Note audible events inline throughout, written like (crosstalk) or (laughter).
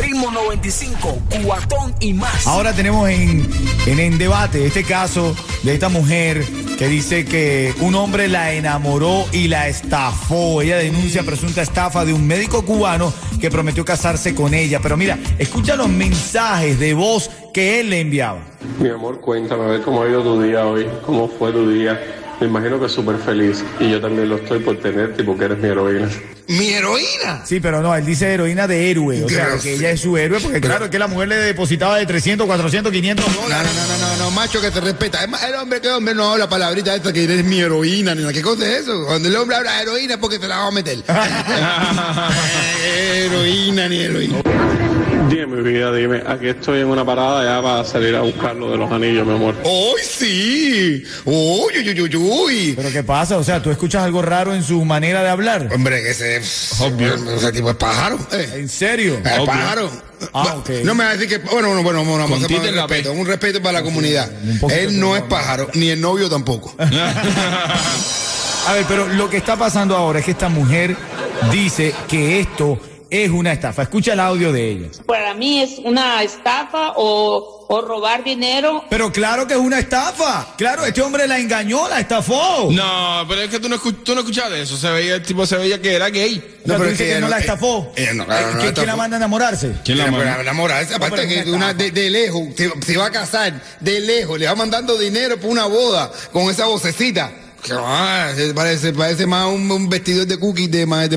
Ritmo 95, cuatón y más. Ahora tenemos en, en, en debate este caso de esta mujer que dice que un hombre la enamoró y la estafó. Ella denuncia presunta estafa de un médico cubano que prometió casarse con ella. Pero mira, escucha los mensajes de voz que él le enviaba. Mi amor, cuéntame a ver cómo ha ido tu día hoy, cómo fue tu día. Me imagino que es súper feliz y yo también lo estoy por tenerte y porque eres mi heroína. ¿Mi heroína? Sí, pero no, él dice heroína de héroe. O sea, que ella es su héroe porque claro, es que la mujer le depositaba de 300, 400, 500 No, no, dólares. no, no, no, no, macho que te respeta. El hombre, que hombre no habla palabrita esta que eres mi heroína, ni nada. ¿Qué cosa es eso? Cuando el hombre habla heroína es porque te la va a meter. (laughs) Eh, heroína ni heroína. Dime, mi vida, dime. Aquí estoy en una parada ya para salir a buscar lo de los anillos, mi amor. ¡Uy, sí! ¡Uy, uy, uy, uy! Pero ¿qué pasa? O sea, tú escuchas algo raro en su manera de hablar. Hombre, que ese... Obvio. Ese tipo es pájaro. Eh. ¿En serio? Es pájaro. Ah. No me va a decir que. Bueno, bueno, bueno, bueno, vamos un respeto. Un respeto para la comunidad. Él no es pájaro, ni el novio tampoco. (laughs) A ver, pero lo que está pasando ahora es que esta mujer dice que esto es una estafa. Escucha el audio de ella. Para mí es una estafa o, o robar dinero. Pero claro que es una estafa. Claro, este hombre la engañó, la estafó. No, pero es que tú no, tú no escuchaste eso. Se veía, el tipo se veía que era gay. O sea, tú es dices que, no la eh, estafó. no, claro, Eh, no la ¿quién- ¿Quién la manda a enamorarse? ¿Quién la manda? pero enamorarse, aparte pero que es una una, de, de lejos, se, se va a casar, de lejos, le va mandando dinero por una boda con esa vocecita. Que, ah, se parece, parece más un, un vestidor de cookies de, de, de,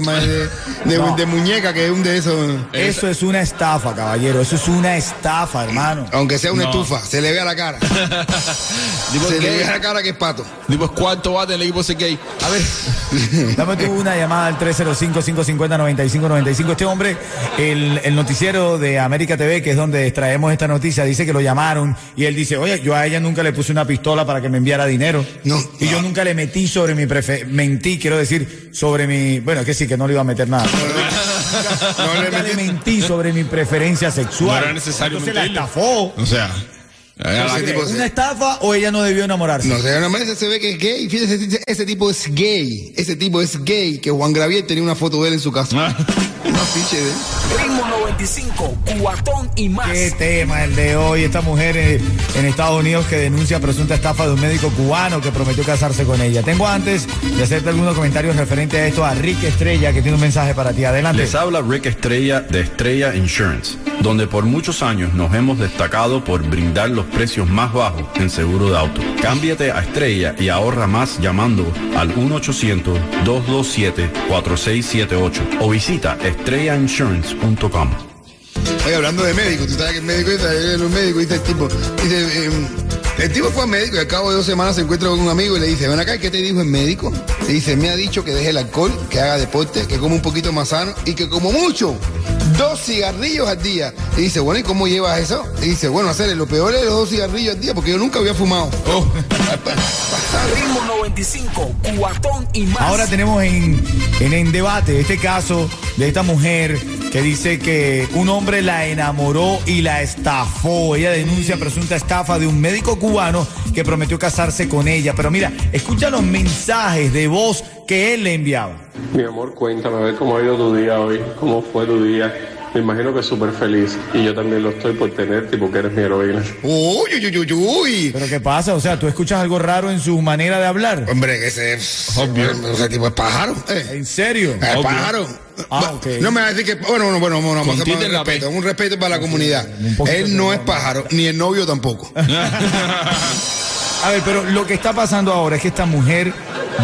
de- No. de muñeca que un de esos. Eso es una estafa, caballero. Eso es una estafa, hermano. Aunque sea una No. estufa, se le ve a la cara. (laughs) Digo, se le ve a la cara que es pato. Digo, es cuarto bate el equipo ese gay. A ver, (laughs) dame tú una llamada al 305-550-9595. Este hombre, el, el noticiero de América TV, que es donde extraemos esta noticia, dice que lo llamaron y él dice, oye, yo a ella nunca le puse una pistola para que me enviara dinero. No. Y yo nunca le metí sobre mi prefe... Mentí, quiero decir, sobre mi... Bueno, es que sí, que no le iba a meter nada. No le Nunca le metí- mentí sobre mi preferencia sexual. No era necesario Entonces la mentirle. estafó. O sea, la- se- ¿Una estafa o ella no debió enamorarse? No nomás ese se ve que es gay. Fíjese, ese, ese tipo es gay. Ese tipo es gay. Que Juan Gravier tenía una foto de él en su casa. (laughs) Un afiche de él. Ritmo 95, cuatón y más. Qué tema el de hoy. Esta mujer eh, en Estados Unidos que denuncia presunta estafa de un médico cubano que prometió casarse con ella. Tengo antes de hacerte algunos comentarios referentes a esto a Rick Estrella que tiene un mensaje para ti. Adelante. Les habla Rick Estrella de Estrella Insurance, donde por muchos años nos hemos destacado por brindar los precios más bajos en seguro de auto. Cámbiate a Estrella y ahorra más llamando al 1-800-227-4678 o visita estrellainsurance.com. Oye, hablando de médico, tú sabes que el médico dice, el médico dice el tipo, dice, em, el tipo fue al médico y al cabo de dos semanas se encuentra con un amigo y le dice, ven acá, ¿qué te dijo el médico? Le dice, me ha dicho que deje el alcohol, que haga deporte, que coma un poquito más sano y que como mucho, dos cigarrillos al día. Y dice, bueno, ¿y cómo llevas eso? Y dice, bueno, hacer lo peor es los dos cigarrillos al día porque yo nunca había fumado. Ritmo 95, cuatón y más. Ahora tenemos en, en, en debate este caso de esta mujer que dice que un hombre la enamoró y la estafó. Ella denuncia presunta estafa de un médico cubano que prometió casarse con ella. Pero mira, escucha los mensajes de voz que él le enviaba. Mi amor, cuéntame a ver cómo ha ido tu día hoy, cómo fue tu día. Me imagino que es súper feliz y yo también lo estoy por tenerte porque eres mi heroína. Uy, uy, uy, uy, uy. Pero ¿qué pasa? O sea, tú escuchas algo raro en su manera de hablar. Hombre, ese, obvio. ese tipo es pájaro. Eh. ¿En serio? Es pájaro. Ah. No me va a decir que. Bueno, bueno, bueno, bueno, vamos a hacer Con un respeto. Un respeto para la comunidad. Él no es pájaro, ni el novio tampoco. (laughs) A ver, pero lo que está pasando ahora es que esta mujer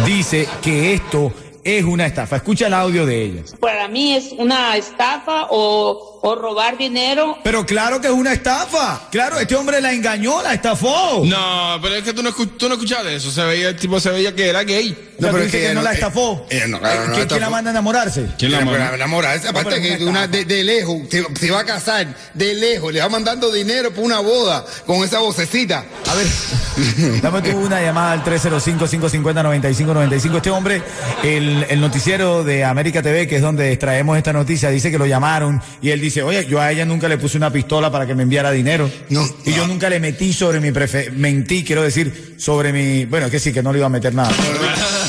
dice que esto es una estafa. Escucha el audio de ella. Para mí es una estafa o, o robar dinero. Pero claro que es una estafa. Claro, este hombre la engañó, la estafó. No, pero es que tú no, escu- tú no escuchaste eso. Se veía, el tipo se veía que era gay. O sea, tú pero es que que, ella no no- la eh, estafó. ella no, claro, Eh, no ¿quién, quién la manda a enamorarse? ¿Quién la Pero manda? enamorarse, aparte pero que es una una de, de lejos, se, se va a casar, de lejos, le va mandando dinero por una boda con esa vocecita. A ver, (laughs) dame tú una llamada al 305-550-9595. Este hombre, el, el, el noticiero de América TV, que es donde extraemos esta noticia, dice que lo llamaron y él dice, oye, yo a ella nunca le puse una pistola para que me enviara dinero. No. Y yo nunca le metí sobre mi prefe mentí, quiero decir, sobre mi, bueno, es que sí, que no le iba a meter nada. (laughs)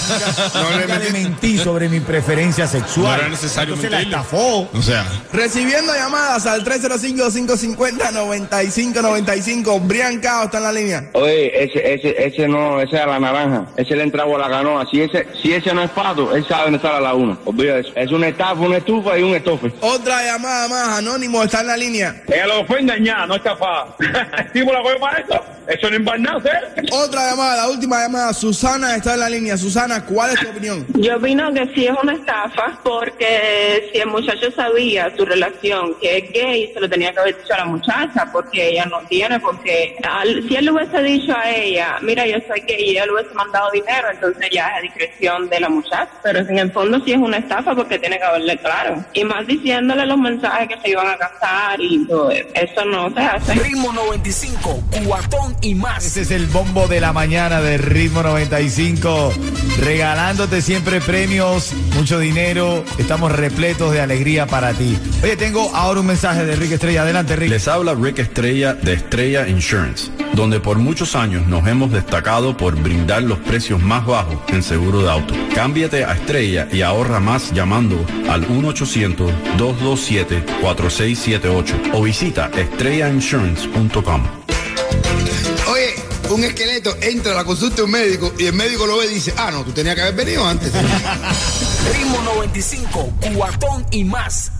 No le Nunca le metí- mentí sobre mi preferencia sexual. No era necesario Entonces la mentirle. estafó. O sea, Recibiendo llamadas al 305-550-9595. Brian Cao está en la línea. Oye, ese, ese, ese no, ese es a la naranja, ese le entraba a la canoa. Si ese, si ese no es pato, él sabe dónde está la laguna. Olvida eso. Es una estafa, una estufa y un estofe. Otra llamada más, Anónimo está en la línea. Ella lo fue engañada, no estafada. (laughs) ¿Tipo la coge para eso? Eso no es embarnarse. Otra llamada, la última llamada. Susana está en la línea. Susana, ¿cuál es tu opinión? Yo opino que sí es una estafa porque si el muchacho sabía su relación que es gay, se lo tenía que haber dicho a la muchacha porque ella no tiene, porque al- si él le hubiese dicho a ella, mira, yo soy gay y ella le hubiese mandado dinero, entonces ya es a discreción de la muchacha. Pero en el fondo sí es una estafa porque tiene que haberle claro. Y más diciéndole los mensajes que se iban a casar y todo eso. No se hace. Ritmo 95, cuatón y más. Este es el bombo de la mañana de Ritmo 95, regalándote siempre premios, mucho dinero. Estamos repletos de alegría para ti. Oye, tengo ahora un mensaje de Rick Estrella. Adelante, Rick. Les habla Rick Estrella de Estrella Insurance, donde por muchos años nos hemos destacado por brindar los precios más bajos en seguro de auto. Cámbiate a Estrella y ahorra más llamando al 1-800-227-4678 o visita estrellainsurance.com. Oye, un esqueleto entra a la consulta de un médico y el médico lo ve y dice, ah, no, tú tenías que haber venido antes. (laughs) Ritmo 95, cuatón y más.